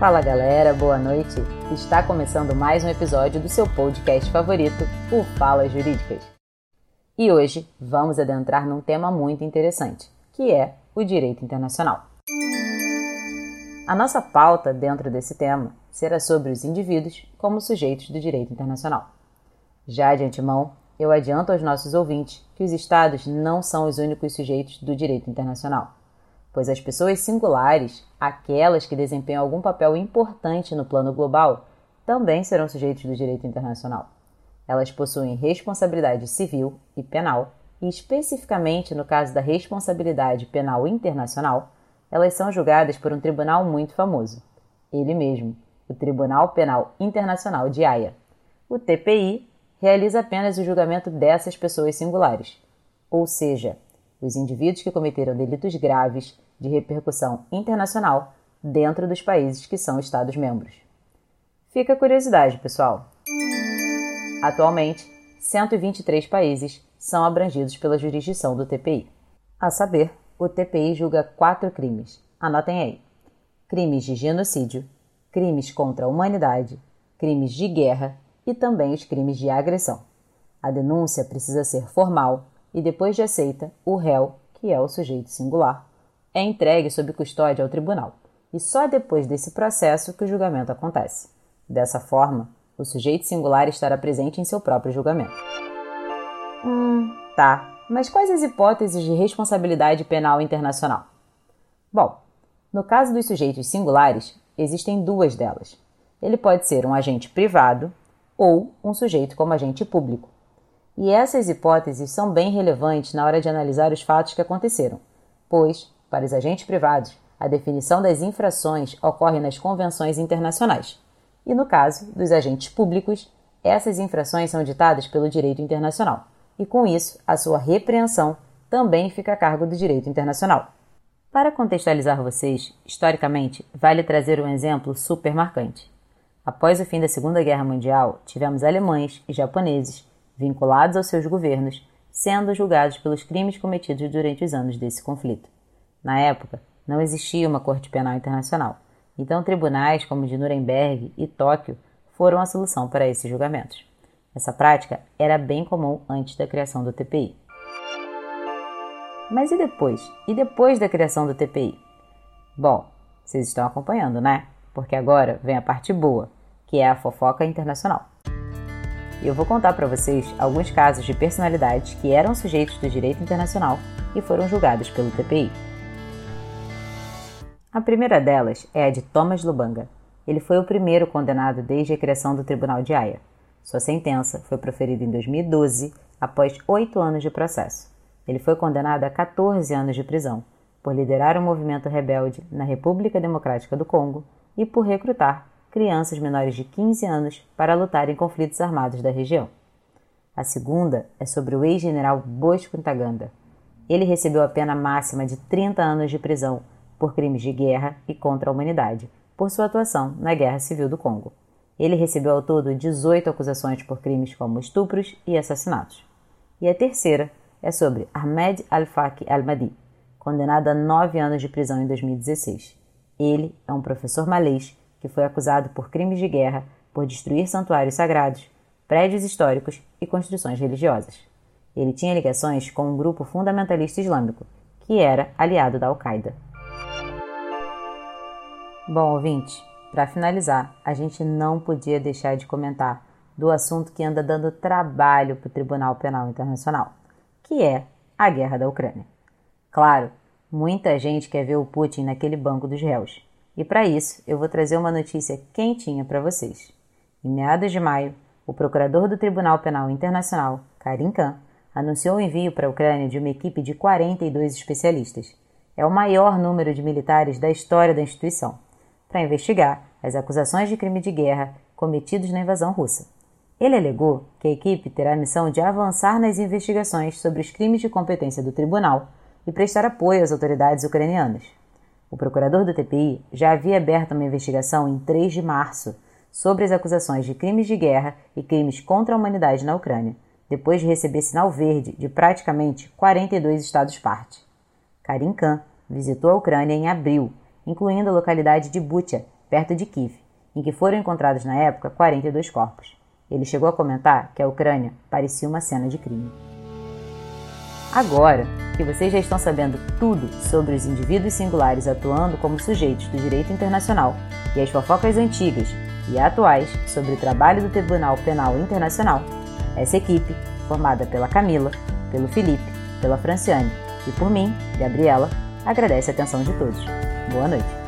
Fala galera, boa noite! Está começando mais um episódio do seu podcast favorito, o Fala Jurídicas. E hoje vamos adentrar num tema muito interessante, que é o direito internacional. A nossa pauta dentro desse tema será sobre os indivíduos como sujeitos do direito internacional. Já de antemão, eu adianto aos nossos ouvintes que os Estados não são os únicos sujeitos do direito internacional, pois as pessoas singulares, aquelas que desempenham algum papel importante no plano global, também serão sujeitos do direito internacional. Elas possuem responsabilidade civil e penal, e especificamente no caso da responsabilidade penal internacional, elas são julgadas por um tribunal muito famoso, ele mesmo, o Tribunal Penal Internacional de Haia. O TPI realiza apenas o julgamento dessas pessoas singulares, ou seja, os indivíduos que cometeram delitos graves de repercussão internacional dentro dos países que são Estados-membros. Fica a curiosidade, pessoal. Atualmente, 123 países são abrangidos pela jurisdição do TPI. A saber, o TPI julga quatro crimes. Anotem aí: crimes de genocídio, crimes contra a humanidade, crimes de guerra e também os crimes de agressão. A denúncia precisa ser formal e, depois de aceita, o réu, que é o sujeito singular, é entregue sob custódia ao tribunal, e só depois desse processo que o julgamento acontece. Dessa forma, o sujeito singular estará presente em seu próprio julgamento. Hum, tá. Mas quais as hipóteses de responsabilidade penal internacional? Bom, no caso dos sujeitos singulares, existem duas delas. Ele pode ser um agente privado ou um sujeito como agente público. E essas hipóteses são bem relevantes na hora de analisar os fatos que aconteceram, pois, para os agentes privados, a definição das infrações ocorre nas convenções internacionais. E no caso dos agentes públicos, essas infrações são ditadas pelo direito internacional e, com isso, a sua repreensão também fica a cargo do direito internacional. Para contextualizar vocês, historicamente, vale trazer um exemplo super marcante. Após o fim da Segunda Guerra Mundial, tivemos alemães e japoneses, vinculados aos seus governos, sendo julgados pelos crimes cometidos durante os anos desse conflito. Na época, não existia uma Corte Penal Internacional, então tribunais como o de Nuremberg e Tóquio foram a solução para esses julgamentos. Essa prática era bem comum antes da criação do TPI. Mas e depois? E depois da criação do TPI? Bom, vocês estão acompanhando, né? Porque agora vem a parte boa, que é a fofoca internacional. E eu vou contar para vocês alguns casos de personalidades que eram sujeitos do direito internacional e foram julgados pelo TPI. A primeira delas é a de Thomas Lubanga. Ele foi o primeiro condenado desde a criação do Tribunal de Haia. Sua sentença foi proferida em 2012, após oito anos de processo. Ele foi condenado a 14 anos de prisão por liderar um movimento rebelde na República Democrática do Congo e por recrutar crianças menores de 15 anos para lutar em conflitos armados da região. A segunda é sobre o ex-general Bosco Ntaganda. Ele recebeu a pena máxima de 30 anos de prisão por crimes de guerra e contra a humanidade, por sua atuação na Guerra Civil do Congo. Ele recebeu ao todo 18 acusações por crimes como estupros e assassinatos. E a terceira é sobre Ahmed Al-Faqi Al-Madi, condenado a nove anos de prisão em 2016. Ele é um professor malês que foi acusado por crimes de guerra por destruir santuários sagrados, prédios históricos e construções religiosas. Ele tinha ligações com um grupo fundamentalista islâmico, que era aliado da Al-Qaeda. Bom, ouvinte, para finalizar, a gente não podia deixar de comentar do assunto que anda dando trabalho para o Tribunal Penal Internacional, que é a guerra da Ucrânia. Claro, muita gente quer ver o Putin naquele banco dos réus. E para isso, eu vou trazer uma notícia quentinha para vocês. Em meados de maio, o procurador do Tribunal Penal Internacional, Karim Khan, anunciou o envio para a Ucrânia de uma equipe de 42 especialistas. É o maior número de militares da história da instituição para investigar as acusações de crime de guerra cometidos na invasão russa. Ele alegou que a equipe terá a missão de avançar nas investigações sobre os crimes de competência do tribunal e prestar apoio às autoridades ucranianas. O procurador do TPI já havia aberto uma investigação em 3 de março sobre as acusações de crimes de guerra e crimes contra a humanidade na Ucrânia, depois de receber sinal verde de praticamente 42 estados-parte. Karim Khan visitou a Ucrânia em abril incluindo a localidade de Butia, perto de Kiev, em que foram encontrados na época 42 corpos. Ele chegou a comentar que a Ucrânia parecia uma cena de crime. Agora que vocês já estão sabendo tudo sobre os indivíduos singulares atuando como sujeitos do direito internacional e as fofocas antigas e atuais sobre o trabalho do Tribunal Penal Internacional, essa equipe, formada pela Camila, pelo Felipe, pela Franciane e por mim, Gabriela, agradece a atenção de todos. Boa noite.